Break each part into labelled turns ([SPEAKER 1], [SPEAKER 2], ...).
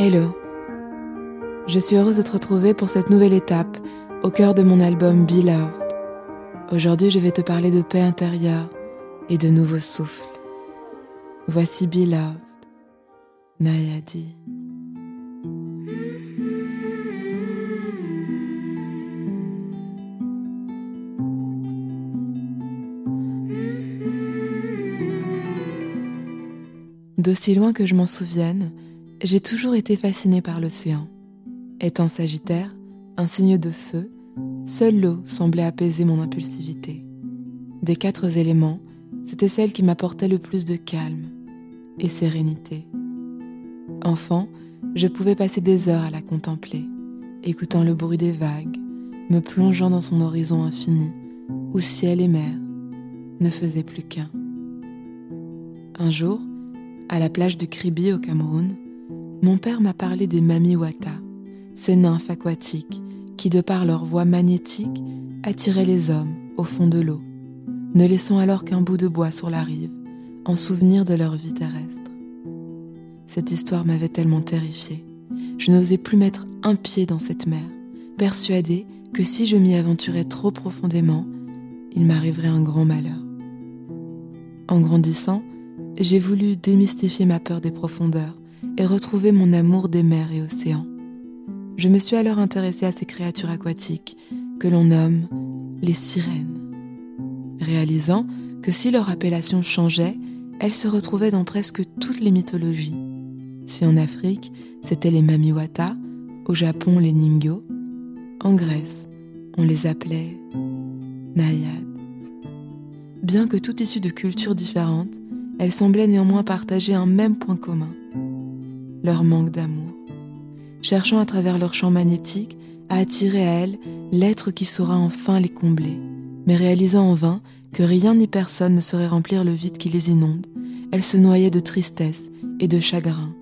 [SPEAKER 1] Hello. Je suis heureuse de te retrouver pour cette nouvelle étape au cœur de mon album Beloved. Aujourd'hui, je vais te parler de paix intérieure et de nouveau souffle. Voici Beloved, Nayadi. D'aussi loin que je m'en souvienne, j'ai toujours été fascinée par l'océan. Étant Sagittaire, un signe de feu, seule l'eau semblait apaiser mon impulsivité. Des quatre éléments, c'était celle qui m'apportait le plus de calme et sérénité. Enfant, je pouvais passer des heures à la contempler, écoutant le bruit des vagues, me plongeant dans son horizon infini, où ciel et mer ne faisaient plus qu'un. Un jour, à la plage de Kribi au Cameroun, mon père m'a parlé des mamiwata, ces nymphes aquatiques qui, de par leur voix magnétique, attiraient les hommes au fond de l'eau, ne laissant alors qu'un bout de bois sur la rive, en souvenir de leur vie terrestre. Cette histoire m'avait tellement terrifiée. Je n'osais plus mettre un pied dans cette mer, persuadée que si je m'y aventurais trop profondément, il m'arriverait un grand malheur. En grandissant, j'ai voulu démystifier ma peur des profondeurs et retrouver mon amour des mers et océans. Je me suis alors intéressée à ces créatures aquatiques que l'on nomme les sirènes, réalisant que si leur appellation changeait, elles se retrouvaient dans presque toutes les mythologies. Si en Afrique, c'était les mamiwata, au Japon les ningyo, en Grèce, on les appelait naïades. Bien que toutes issues de cultures différentes, elles semblaient néanmoins partager un même point commun, leur manque d'amour, cherchant à travers leur champ magnétique à attirer à elles l'être qui saura enfin les combler, mais réalisant en vain que rien ni personne ne saurait remplir le vide qui les inonde, elles se noyaient de tristesse et de chagrin.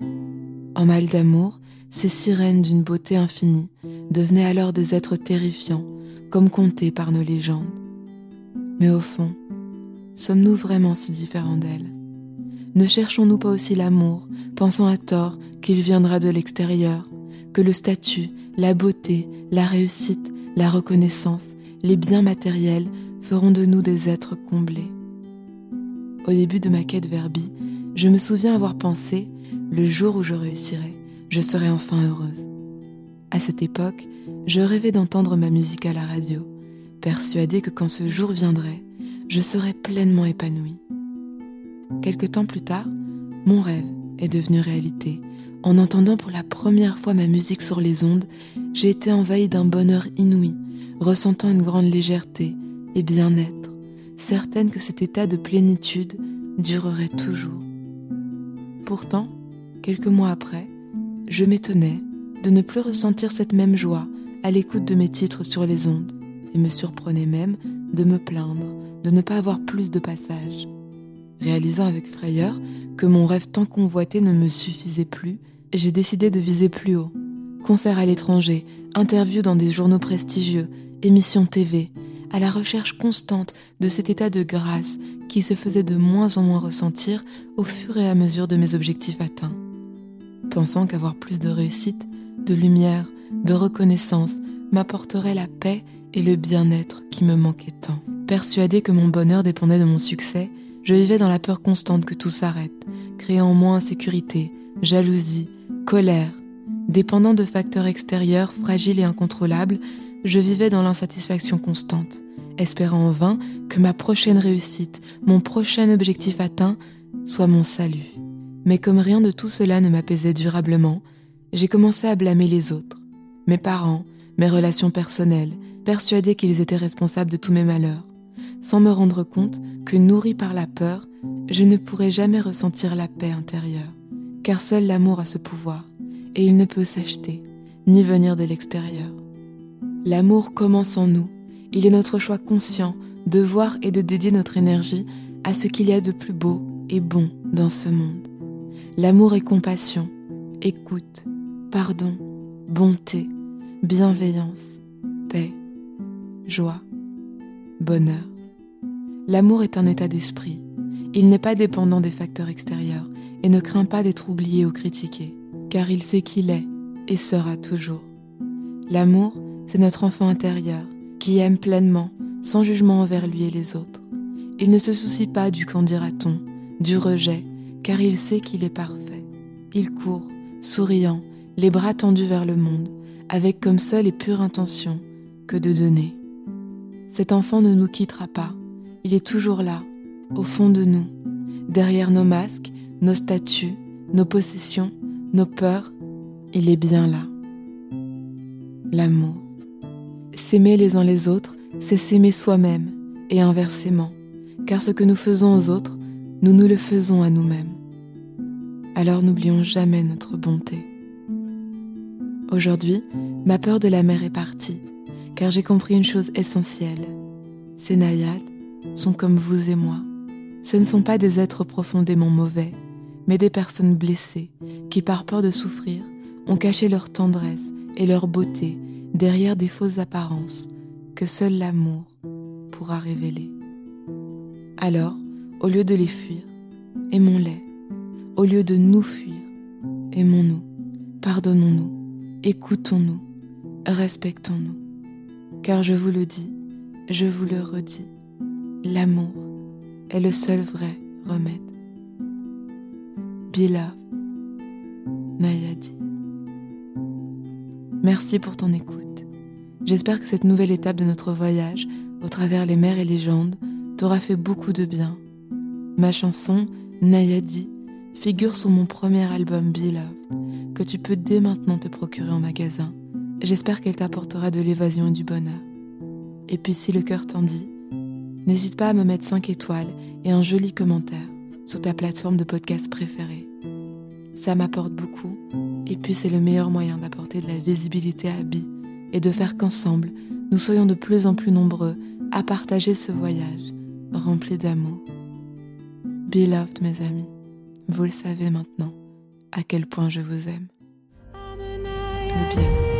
[SPEAKER 1] En mal d'amour, ces sirènes d'une beauté infinie devenaient alors des êtres terrifiants, comme contés par nos légendes. Mais au fond, sommes-nous vraiment si différents d'elles? Ne cherchons-nous pas aussi l'amour, pensant à tort qu'il viendra de l'extérieur, que le statut, la beauté, la réussite, la reconnaissance, les biens matériels feront de nous des êtres comblés Au début de ma quête verbie, je me souviens avoir pensé, le jour où je réussirai, je serai enfin heureuse. À cette époque, je rêvais d'entendre ma musique à la radio, persuadée que quand ce jour viendrait, je serais pleinement épanouie. Quelque temps plus tard, mon rêve est devenu réalité. En entendant pour la première fois ma musique sur les ondes, j'ai été envahie d'un bonheur inouï, ressentant une grande légèreté et bien-être, certaine que cet état de plénitude durerait toujours. Pourtant, quelques mois après, je m'étonnais de ne plus ressentir cette même joie à l'écoute de mes titres sur les ondes, et me surprenais même de me plaindre de ne pas avoir plus de passages. Réalisant avec frayeur que mon rêve tant convoité ne me suffisait plus, j'ai décidé de viser plus haut. Concerts à l'étranger, interviews dans des journaux prestigieux, émissions TV, à la recherche constante de cet état de grâce qui se faisait de moins en moins ressentir au fur et à mesure de mes objectifs atteints. Pensant qu'avoir plus de réussite, de lumière, de reconnaissance m'apporterait la paix et le bien-être qui me manquaient tant. Persuadé que mon bonheur dépendait de mon succès, je vivais dans la peur constante que tout s'arrête, créant en moi insécurité, jalousie, colère. Dépendant de facteurs extérieurs fragiles et incontrôlables, je vivais dans l'insatisfaction constante, espérant en vain que ma prochaine réussite, mon prochain objectif atteint, soit mon salut. Mais comme rien de tout cela ne m'apaisait durablement, j'ai commencé à blâmer les autres, mes parents, mes relations personnelles, persuadés qu'ils étaient responsables de tous mes malheurs sans me rendre compte que nourri par la peur, je ne pourrais jamais ressentir la paix intérieure, car seul l'amour a ce pouvoir, et il ne peut s'acheter, ni venir de l'extérieur. L'amour commence en nous, il est notre choix conscient de voir et de dédier notre énergie à ce qu'il y a de plus beau et bon dans ce monde. L'amour est compassion, écoute, pardon, bonté, bienveillance, paix, joie, bonheur. L'amour est un état d'esprit. Il n'est pas dépendant des facteurs extérieurs et ne craint pas d'être oublié ou critiqué. car il sait qu'il est et sera toujours. L'amour, c'est notre enfant intérieur qui aime pleinement, sans jugement envers lui et les autres. Il ne se soucie pas du qu'en dira-t-on, du rejet, car il sait qu'il est parfait. Il court, souriant, les bras tendus vers le monde, avec comme seule et pure intention que de donner. Cet enfant ne nous quittera pas, il est toujours là, au fond de nous, derrière nos masques, nos statuts, nos possessions, nos peurs, il est bien là. L'amour. S'aimer les uns les autres, c'est s'aimer soi-même, et inversement, car ce que nous faisons aux autres, nous nous le faisons à nous-mêmes. Alors n'oublions jamais notre bonté. Aujourd'hui, ma peur de la mer est partie, car j'ai compris une chose essentielle. Ces naïades sont comme vous et moi. Ce ne sont pas des êtres profondément mauvais, mais des personnes blessées qui, par peur de souffrir, ont caché leur tendresse et leur beauté derrière des fausses apparences que seul l'amour pourra révéler. Alors, au lieu de les fuir, aimons-les. Au lieu de nous fuir, aimons-nous, pardonnons-nous Écoutons-nous, respectons-nous. Car je vous le dis, je vous le redis, l'amour est le seul vrai remède. Beloved, Nayadi. Merci pour ton écoute. J'espère que cette nouvelle étape de notre voyage, au travers les mers et légendes, t'aura fait beaucoup de bien. Ma chanson, Nayadi, figure sur mon premier album Beloved que tu peux dès maintenant te procurer en magasin. J'espère qu'elle t'apportera de l'évasion et du bonheur. Et puis si le cœur t'en dit, n'hésite pas à me mettre 5 étoiles et un joli commentaire sur ta plateforme de podcast préférée. Ça m'apporte beaucoup et puis c'est le meilleur moyen d'apporter de la visibilité à Abby et de faire qu'ensemble, nous soyons de plus en plus nombreux à partager ce voyage rempli d'amour. Beloved mes amis, vous le savez maintenant à quel point je vous aime. Le bien.